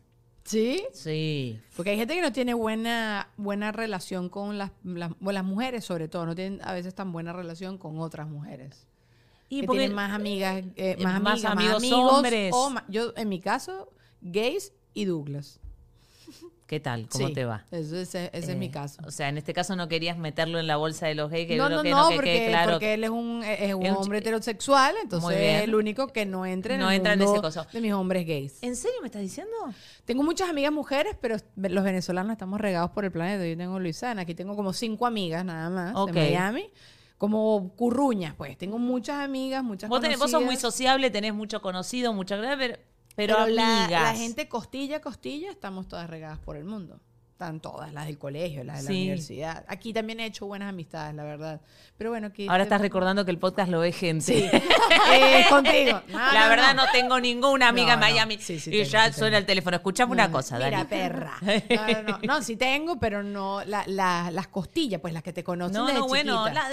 ¿Sí? Sí. Porque hay gente que no tiene buena, buena relación con las, las, mujeres, sobre todo, no tienen a veces tan buena relación con otras mujeres. Y que porque- tienen más amigas, eh, eh, más, más amigas, amigos amigos hombres. o yo, en mi caso, gays y Douglas. ¿Qué tal? ¿Cómo Sí, te va? Ese ese es mi Eh, caso. O sea, en este caso no querías meterlo en la bolsa de los gays, que no, no, que no, que porque, claro. porque él es un, es un Es un hombre heterosexual, entonces es el único que no entra en No el entra en mundo ese coso. de mis hombres gays. ¿En serio me estás diciendo? Tengo muchas amigas mujeres, pero los venezolanos estamos regados por el planeta. Yo tengo Luisana, aquí tengo como cinco amigas nada más Ok. en Miami, como curruñas, pues. Tengo muchas amigas, muchas Vos, tenés- vos sos muy sociable, tenés mucho conocido, mucha pero, pero, Pero la, amigas. la gente costilla a costilla estamos todas regadas por el mundo. Están todas, las del colegio, las de la Sí. universidad. Aquí también he hecho buenas amistades, la verdad. Pero bueno, aquí... Ahora estás recordando que el podcast lo ve gente. Sí. Eh, contigo. No, la no, verdad no. no. tengo ninguna amiga en. Miami. Sí, sí y tengo, ya suena el teléfono. Escuchame una cosa, Mira, Dani. perra. No, no, no. No, sí tengo, pero no la- la- las costillas, pues las que te conocen No, desde no, bueno, chiquita.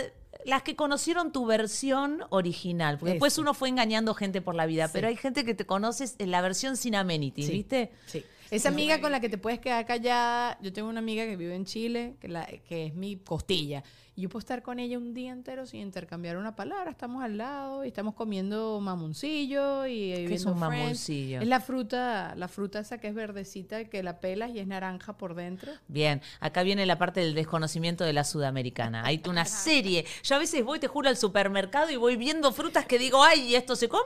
Las que conocieron tu versión original, porque después uno fue engañando gente por la vida, Sí. pero hay gente que te conoces en la versión sin amenities, Sí. ¿viste? Sí. Esa amiga con la que te puedes quedar callada, yo tengo una amiga que vive en Chile, que, la- que es mi costilla. Y yo puedo estar con ella un día entero sin intercambiar una palabra. Estamos al lado y estamos comiendo mamoncillo y es viendo un Friends. mamoncillo? Es la fruta, la fruta esa que es verdecita, que la pelas y es naranja por dentro. Bien, acá viene la parte del desconocimiento de la sudamericana. Hay una serie. Yo a veces voy, te juro, al supermercado y voy viendo frutas que digo, ay, ¿y ¿esto se come?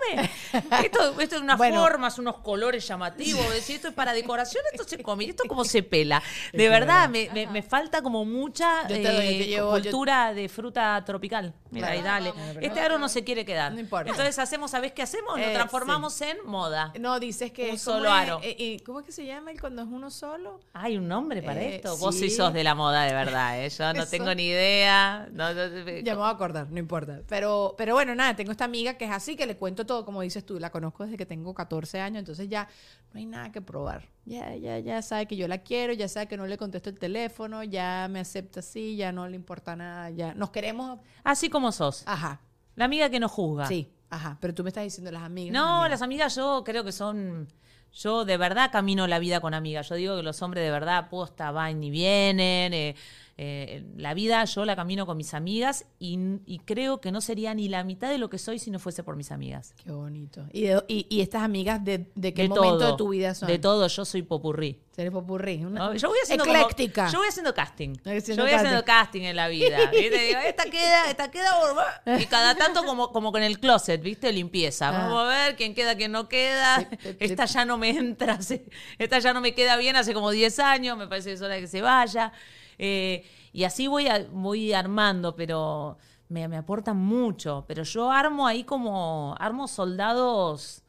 Esto, esto es unas Bueno. formas, unos colores llamativos. Decir, esto es para decoración, esto se come. ¿Y esto cómo se pela? De Es verdad, me, me- me falta como mucha Yo te doy, yo eh, te llevo- yo- cultura de fruta tropical. Mira, ahí dale. Este aro no se quiere quedar. No importa. Entonces hacemos, ¿sabés qué hacemos? Lo Eh, transformamos en moda. No, dices que Un es solo es- aro. eh, eh, ¿Cómo es que se llama el cuando es uno solo? ¿Hay un nombre para Eh, esto? Vos sí sí. sos de la moda de verdad, ¿eh? Yo no Eso. tengo ni idea. No, no- Ya me voy a acordar, no importa. Pero, pero bueno, nada, tengo esta amiga que es así, que le cuento todo, como dices tú, la conozco desde que tengo 14 años, entonces ya no hay nada que probar. Ya, ya, ya sabe que yo la quiero, ya sabe que no le contesto el teléfono, ya me acepta así, ya no le importa nada, ya nos queremos. Así como sos. Ajá, La amiga que no juzga. sí, ajá. Pero tú me estás diciendo las amigas. No, las amigas yo creo que son... Yo de verdad camino la vida con amigas. Yo digo que los hombres de verdad posta van y vienen. eh, eh, la vida yo la camino con mis amigas y, y creo que no sería ni la mitad de lo que soy si no fuese por mis amigas. Qué bonito. ¿Y, de- y, y estas amigas de, de qué de momento todo. de tu vida son? De todo, yo soy popurrí. Eres popurrí. Una, ¿no? Yo voy haciendo como- ecléctica. yo voy haciendo casting. Haciendo yo voy haciendo casting en la vida. esta queda, esta queda. Y cada tanto como, como con el closet, ¿viste? Limpieza. Ah. Vamos a ver quién queda, quién no queda. Esta ya no me entra. Esta ya no me queda bien hace como 10 años. Me parece que es hora de que se vaya. Eh, y así voy, a- voy armando, pero me, me aportan mucho. Pero yo armo ahí como. Armo soldados.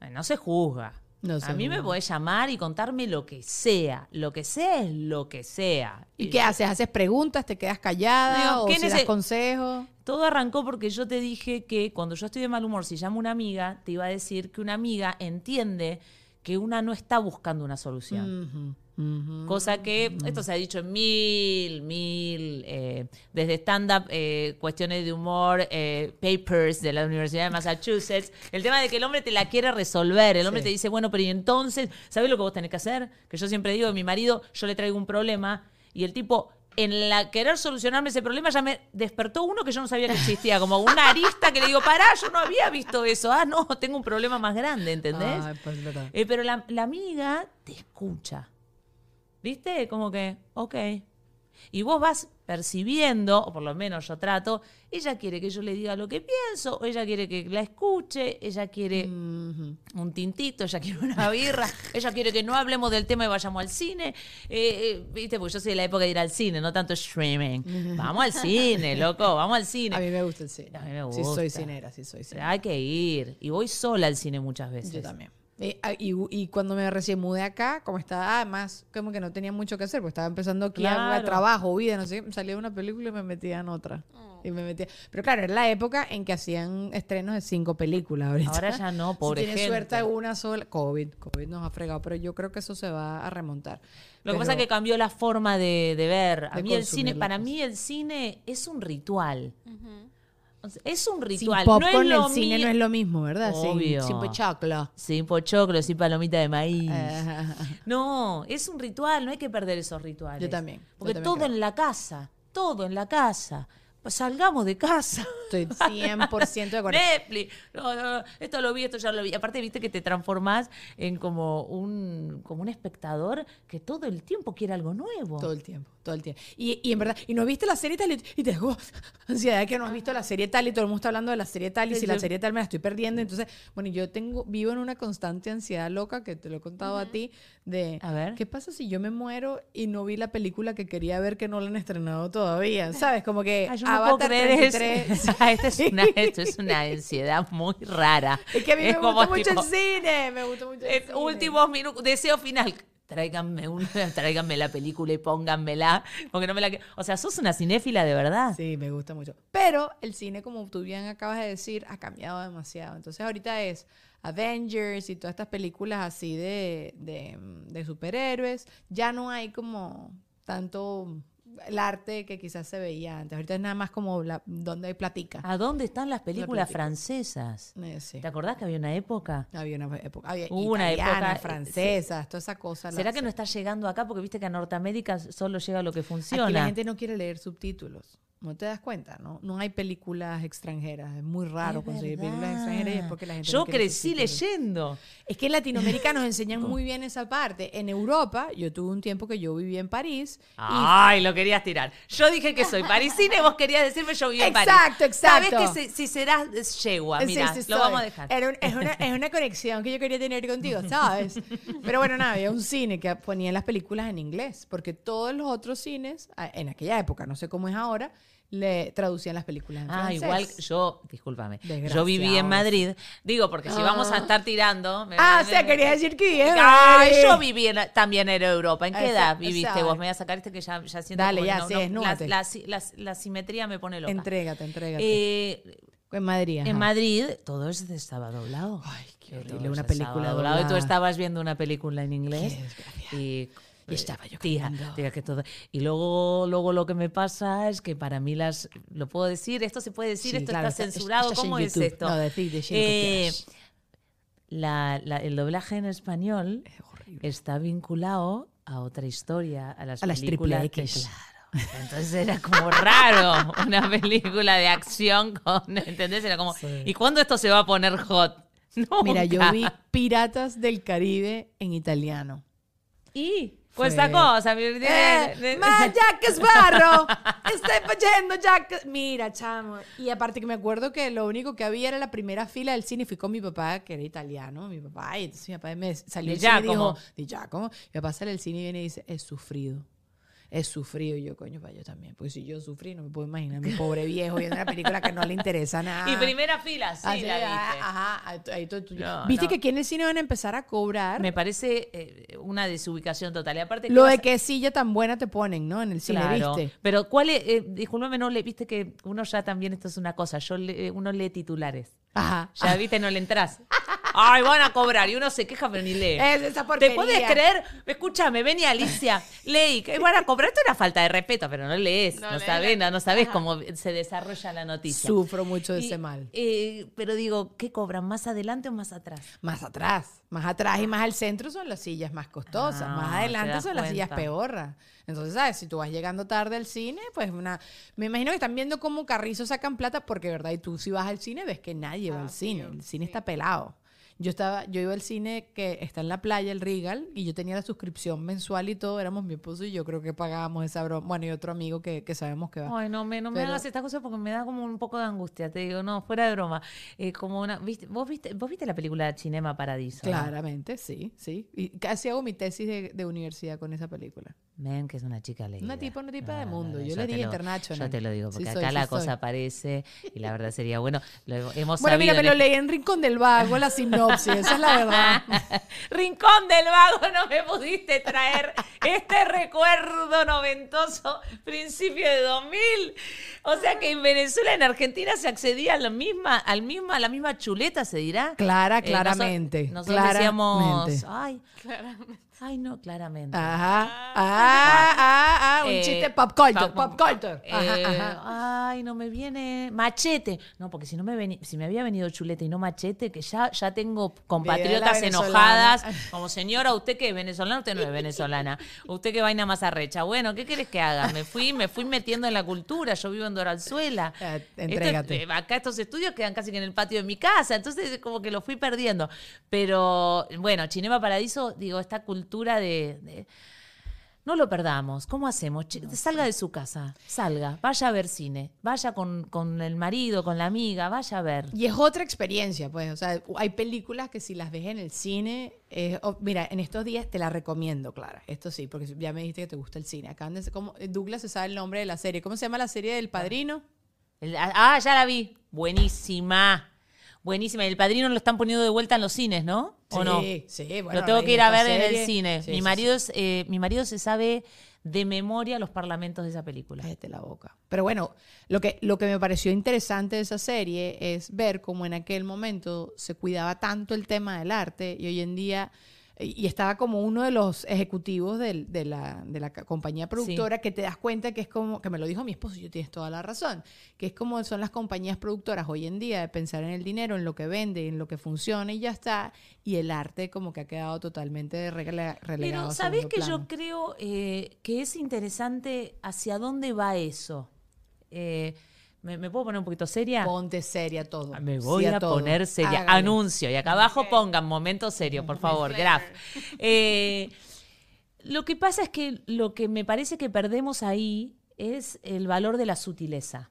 eh, No se juzga. No a mí me podés llamar y contarme lo que sea. Lo que sea es lo que sea. ¿Y qué haces? ¿Haces preguntas? ¿Te quedas callada? Digo, ¿O ¿qué si das consejos? Todo arrancó porque yo te dije que cuando yo estoy de mal humor, si llamo una amiga, te iba a decir que una amiga entiende que una no está buscando una solución. Ujú, ujú. Cosa que, esto se ha dicho en mil, mil, eh, desde stand-up, eh, cuestiones de humor, eh, papers de la Universidad de Massachusetts, el tema de que el hombre te la quiere resolver, el hombre Sí. te dice, bueno, pero y entonces, ¿sabes lo que vos tenés que hacer? Que yo siempre digo, mi marido, yo le traigo un problema y el tipo... En la querer solucionarme ese problema ya me despertó uno que yo no sabía que existía, como una arista que le digo, pará, yo no había visto eso. Ah, no, tengo un problema más grande, ¿entendés? Ay, pues. Eh, pero la, la amiga te escucha. ¿Viste? Como que, ok. Y vos vas percibiendo, o por lo menos yo trato, ella quiere que yo le diga lo que pienso, o ella quiere que la escuche, ella quiere un tintito, ella quiere una birra, ella quiere que no hablemos del tema y vayamos al cine. Eh, eh, ¿Viste? Porque yo soy de la época de ir al cine, no tanto streaming. Vamos al cine, loco, vamos al cine. A mí me gusta el cine. A mí me Sí soy gusta. cinera, sí soy cinera. hay que ir. Y voy sola al cine muchas veces. Yo también. Y, ah, y- y cuando me recién mudé acá, como estaba, además, como que no tenía mucho que hacer, porque estaba empezando aquí a- a Claro. trabajo, vida, no sé, qué, salía de una película y me metía en otra. Y me metía. Pero claro, era la época en que hacían estrenos de cinco películas. Ahorita. Ahora ya no, pobre si tienes gente. suerte, una sola. COVID, COVID nos ha fregado, pero yo creo que eso se va a remontar. Lo que pasa es Pero- que cambió la forma de, de ver. A De mí el cine, para mí el cine es un ritual. O sea, es un Sin ritual. popcorn, no es lo el cine no es lo mismo, ¿verdad? Sin- Obvio. Sin, pochoclo. Sin pochoclo, sin palomita de maíz. No, es un ritual, no hay que perder esos rituales. Yo también, yo Porque también todo creo. en la casa, todo en la casa. Pues salgamos de casa. Estoy 100% de acuerdo. Netflix. No, no, no, esto lo vi, esto ya lo vi. Aparte, viste que te transformás en como un, como un espectador que todo el tiempo quiere algo nuevo. Todo el tiempo, todo el tiempo. Y, y en verdad, y no viste la serie tal y, te digo, ansiedad que no has visto la serie tal y todo el mundo está hablando de la serie tal y si la serie tal me la estoy perdiendo. Entonces, bueno, yo tengo, vivo en una constante ansiedad loca que te lo he contado a ti de, A ver. ¿qué pasa si yo me muero y no vi la película que quería ver que no la han estrenado todavía? ¿Sabes? Como que Ay, yo no puedo Avatar creer eso. 33. Esta es una, esto es una ansiedad muy rara. Es que a mí me gusta mucho tipo, el cine, me gusta mucho el eh, cine. Últimos minutos, deseo final. Tráiganme, una, tráiganme la película y pónganmela. Porque no me la O sea, sos una cinéfila de verdad. Sí, me gusta mucho. Pero el cine, como tú bien acabas de decir, ha cambiado demasiado. Entonces ahorita es Avengers y todas estas películas así de, de, de superhéroes. Ya no hay como tanto el arte que quizás se veía antes. Ahorita es nada más como la, donde hay platica. ¿A dónde están las películas francesas? Eh, sí. ¿Te acordás que había una época? Había una época. Había Hubo una época, eh, francesas, toda esa cosa. ¿Será la- que no está llegando acá? Porque viste que a Norteamérica solo llega lo que funciona. Aquí la gente no quiere leer subtítulos. ¿No te das cuenta? No, no hay películas extranjeras. Es muy raro Es conseguir películas extranjeras y es porque la gente Yo no crecí leyendo. Es que en Latinoamérica nos enseñan muy bien esa parte. En Europa, yo tuve un tiempo que yo viví en París. y Ay, lo querías tirar. Yo dije que soy parisina y vos querías decirme yo viví en París. Exacto, exacto. Sabés que si, si serás es yegua, mira, sí, lo soy. vamos a dejar. Era un- es, una, es una conexión que yo quería tener contigo, ¿sabes? Pero bueno, nada, había un cine que ponía las películas en inglés, porque todos los otros cines, en aquella época, no sé cómo es ahora, le traducían las películas en Ah, francés. igual yo, discúlpame, yo viví en Madrid. Digo, porque si vamos a estar tirando... me- Ah, o me- sea, me- querías decir que en Ay, Madrid. yo viví en- también en Europa. ¿En qué Exacto, edad viviste exacto. vos? Me voy a sacar este que ya, ya siento Dale, como ya, no- sí, no, la, la si- la- la simetría me pone loca. Entrégate, entrégate. Eh, en Madrid. en. Madrid todo eso estaba doblado. Ay, qué horrible, una película doblado. Y tú doblada. estabas viendo una película en inglés. Qué. Y, Y estaba yo tía, tía, que todo. Y luego, luego lo que me pasa es que para mí las. ¿Lo puedo decir? ¿Esto se puede decir? Sí, ¿Esto claro, está está- censurado? estás en ¿Cómo es esto? No, lo que quieras. la- la- el doblaje en español Es está vinculado a otra historia, a las A las triple que- X. claro. Entonces era como raro una película de acción con, ¿entendés? Era como, ¿y cuándo esto se va a poner hot? Mira, yo Nunca. vi Piratas del Caribe en italiano. Y Cuesta cosa. mi- Eh, ma Jack Sparrow, stai facendo Jack. Mira, chamo. Y aparte que me acuerdo que lo único que había era la primera fila del cine y fui con mi papá, que era italiano, mi papá, y entonces mi papá me salió del cine y dijo, di Giacomo. Mi papá sale del cine y viene y dice, he sufrido. He sufrido y yo, coño, para yo también. Porque si yo sufrí, no me puedo imaginar mi pobre viejo viendo una película que no le interesa nada. Y primera fila, sí, Así, la ah, viste. Ajá, ahí tú- tú- No, Viste no. que aquí en el cine van a empezar a cobrar Me parece eh, una desubicación total. Y aparte, lo ¿qué de a- qué silla tan buena te ponen, ¿no? En el cine, Claro. ¿viste? Pero ¿cuál es? Eh, discúlpame, no le viste que uno ya también, esto es una cosa, yo le- uno lee titulares. Ajá. Ya viste, no le entras. Ay, van a cobrar. Y uno se queja, pero ni lee. Es esa ¿Te porquería. puedes creer? Escúchame, ven y Alicia, leí que van a cobrar. Esto es una falta de respeto, pero no lees, no, No sabes, no, no sabes cómo se desarrolla la noticia. Sufro mucho de Y, ese mal. eh, pero digo, ¿qué cobran? ¿Más adelante o más atrás? Más atrás. Más atrás y más al centro son las sillas más costosas. Ah, más te adelante son las sillas peorras. Entonces, ¿sabes? Si tú vas llegando tarde al cine, pues una... Me imagino que están viendo cómo carrizos sacan plata porque, ¿verdad? Y tú si vas al cine ves que nadie va al cine. El cine está pelado. Yo estaba, yo iba al cine que está en la playa, el Regal, y yo tenía la suscripción mensual y todo, éramos mi esposo y yo creo que pagábamos esa broma. Bueno, y otro amigo que, que sabemos que va. Ay, no me, no me Pero- hagas estas cosas porque me da como un poco de angustia. Te digo, no, fuera de broma. Eh, como una, ¿viste? ¿Vos, viste, ¿Vos viste la película Cinema Paradiso? no? Claramente, sí, sí. Y casi hago mi tesis de, de universidad con esa película. Men, que es una chica leída. Una tipa, una tipa de No, mundo. no, Yo te le di lo- international. Yo te lo digo, Sí porque soy, acá sí la soy. cosa aparece y la verdad sería bueno. Lo hemos Bueno, mira, me lo leí en Rincón del Vago, la sinopsis, esa es la verdad. Rincón del Vago, no me pudiste traer este recuerdo noventoso, principio de 2000. O sea que en Venezuela, en Argentina, se accedía a la misma, al misma, a la misma chuleta, se dirá. Clara, Eh, claramente, nosotros decíamos, claramente. Ay, no, claramente. Ajá. Ah, ah, ah, un Eh, chiste pop culture, pop- pop culture. Ajá, Eh, ajá. Ay, no me viene. Machete. No, porque si no me veni- si me había venido chuleta y no machete, que ya, ya tengo compatriotas enojadas. Como señora, ¿usted qué es venezolana? Usted no es venezolana. ¿Usted qué vaina más arrecha? Bueno, ¿qué querés que haga? Me fui, me fui metiendo en la cultura. Yo vivo en Doralzuela. Eh, entrégate. eh, acá estos estudios quedan casi que en el patio de mi casa, entonces como que lo fui perdiendo. Pero bueno, Cinema Paradiso, digo, esta cultura de, de- no lo perdamos. ¿Cómo hacemos? Salga de su casa, salga, vaya a ver cine, vaya con, con el marido, con la amiga, vaya a ver. Y es otra experiencia, pues. O sea, hay películas que si las ves en el cine. eh, oh, mira, en estos días te la recomiendo, Clara. Esto sí, porque ya me dijiste que te gusta el cine. Acá Douglas se sabe el nombre de la serie. ¿Cómo se llama la serie del padrino? El- ah, ya la vi. Buenísima. Buenísima. El padrino lo están poniendo de vuelta en los cines, ¿no? ¿O no? Sí, sí, bueno. lo tengo que ir a ver en el cine. Sí, mi, sí, marido Es, eh, mi marido se sabe de memoria los parlamentos de esa película. Cállate la boca. Pero bueno, lo que, lo que me pareció interesante de esa serie es ver cómo en aquel momento se cuidaba tanto el tema del arte y hoy en día, y estaba como uno de los ejecutivos del- de, la, de la compañía productora que te das cuenta que es como, que me lo dijo mi esposo y yo tienes toda la razón, que es como son las compañías productoras hoy en día de pensar en el dinero, en lo que vende, en lo que funciona y ya está, y el arte como que ha quedado totalmente relegado. Pero a ¿sabés segundo que plano. yo creo eh, que es interesante hacia dónde va eso? Eh, ¿me, me puedo poner un poquito seria? Ponte seria todo. Ah, Me voy sí a, todo. poner seria. Anuncio. Y acá abajo pongan momento serio, por favor. Graf. Eh, lo que pasa es que lo que me parece que perdemos ahí es el valor de la sutileza.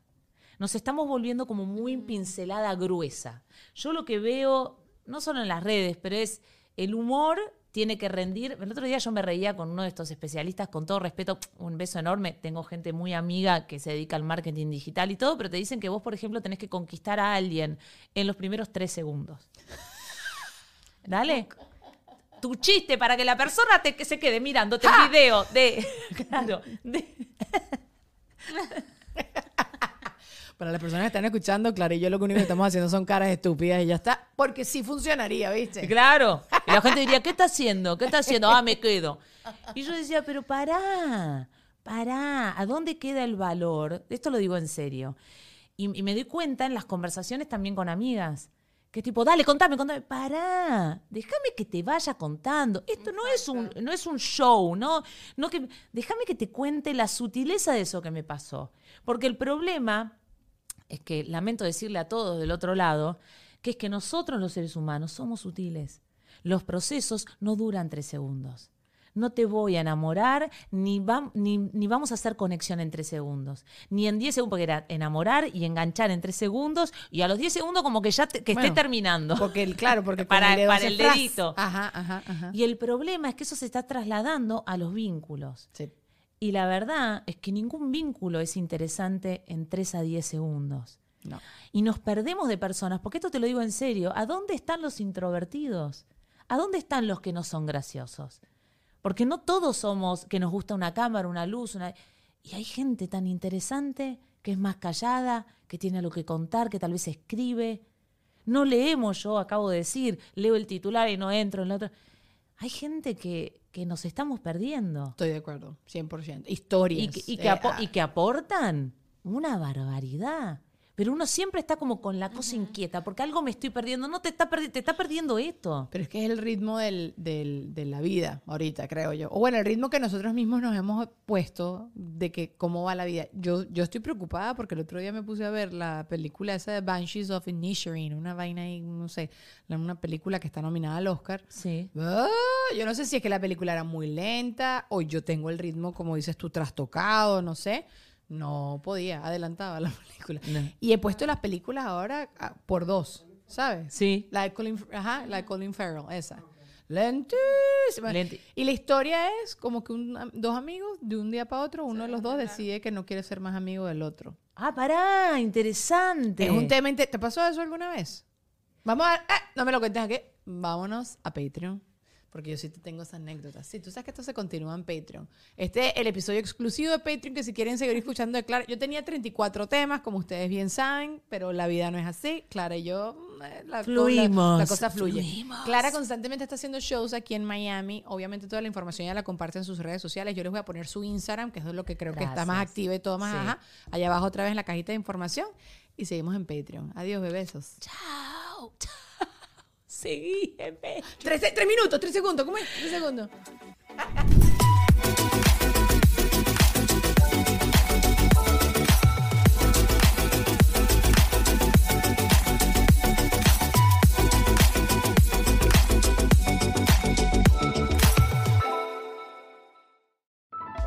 Nos estamos volviendo como muy pincelada gruesa. Yo lo que veo, no solo en las redes, pero es el humor tiene que rendir. El otro día yo me reía con uno de estos especialistas, con todo respeto, un beso enorme. Tengo gente muy amiga que se dedica al marketing digital y todo, pero te dicen que vos, por ejemplo, tenés que conquistar a alguien en los primeros tres segundos. Dale. Tu chiste para que la persona te, que se quede mirándote el video de. Claro. de- Para las personas que están escuchando, Clara y yo lo único que estamos haciendo son caras estúpidas y ya está. Porque sí funcionaría, ¿viste? Claro. Y la gente diría, ¿qué está haciendo? ¿Qué está haciendo? Ah, me quedo. Y yo decía, pero pará, pará, ¿a dónde queda el valor? Esto lo digo en serio. Y, y me doy cuenta en las conversaciones también con amigas. Que es tipo, dale, contame, contame. Pará, déjame que te vaya contando. Esto no es un, no es un show, ¿no? no que, déjame que te cuente la sutileza de eso que me pasó. Porque el problema es que lamento decirle a todos del otro lado, que es que nosotros los seres humanos somos sutiles. Los procesos no duran tres segundos. No te voy a enamorar, ni, vam- ni, ni vamos a hacer conexión en tres segundos. Ni en diez segundos, porque era enamorar y enganchar en tres segundos, y a los diez segundos como que ya te- que Bueno, esté terminando. Porque, el- claro, porque Para- el dedo para el dedito. Ajá, ajá, ajá. Y el problema es que eso se está trasladando a los vínculos. Sí. Y la verdad es que ningún vínculo es interesante en 3 a 10 segundos. No. Y nos perdemos de personas, porque esto te lo digo en serio, ¿a dónde están los introvertidos? ¿A dónde están los que no son graciosos? Porque no todos somos que nos gusta una cámara, una luz, una... Y hay gente tan interesante que es más callada, que tiene algo que contar, que tal vez escribe. No leemos, yo acabo de decir, leo el titular y no entro en la otra. Hay gente que, que nos estamos perdiendo. Estoy de acuerdo, 100%. Historias. Y que, y que eh, apo- ah, y que aportan una barbaridad. Pero uno siempre está como con la cosa inquieta, porque algo me estoy perdiendo. No te está, perdi- te está perdiendo esto. Pero es que es el ritmo del, del- de la vida ahorita, creo yo. O bueno, el ritmo que nosotros mismos nos hemos puesto de que cómo va la vida. Yo, yo estoy preocupada porque el otro día me puse a ver la película esa de Banshees of Inisherin, una vaina ahí, no sé, una película que está nominada al Oscar. Sí. Ah, yo no sé si es que la película era muy lenta o yo tengo el ritmo, como dices tú, trastocado, no sé. No podía, adelantaba la película. No. Y he puesto las películas ahora ah, por dos, ¿sabes? Sí. La de Colin, ajá, la de Colin Farrell, esa. Lentísima. Lenti- y la historia es como que un dos amigos, de un día para otro, uno de los dos decide que no quiere ser más amigo del otro. Ah, pará, interesante. Es un tema... ¿Te pasó eso alguna vez? Vamos a... ah, no me lo cuentes aquí. Vámonos a Patreon. Porque yo sí te tengo esas anécdotas. Sí, tú sabes que esto se continúa en Patreon. Este es el episodio exclusivo de Patreon, que si quieren seguir escuchando de Clara, yo tenía 34 temas, como ustedes bien saben, pero la vida no es así. Clara y yo, mm, eh, la, Fluimos, la, la cosa fluye. fluimos. Clara constantemente está haciendo shows aquí en Miami. Obviamente toda la información ya la comparte en sus redes sociales. Yo les voy a poner su Instagram, que es lo que creo que está más activa y todo más. Sí. Ajá. Allá abajo otra vez en la cajita de información. Y seguimos en Patreon. Adiós, bebesos. Chao, chao. Seguí, jefe. Tres, tres minutos, tres segundos. ¿Cómo es? Tres segundos.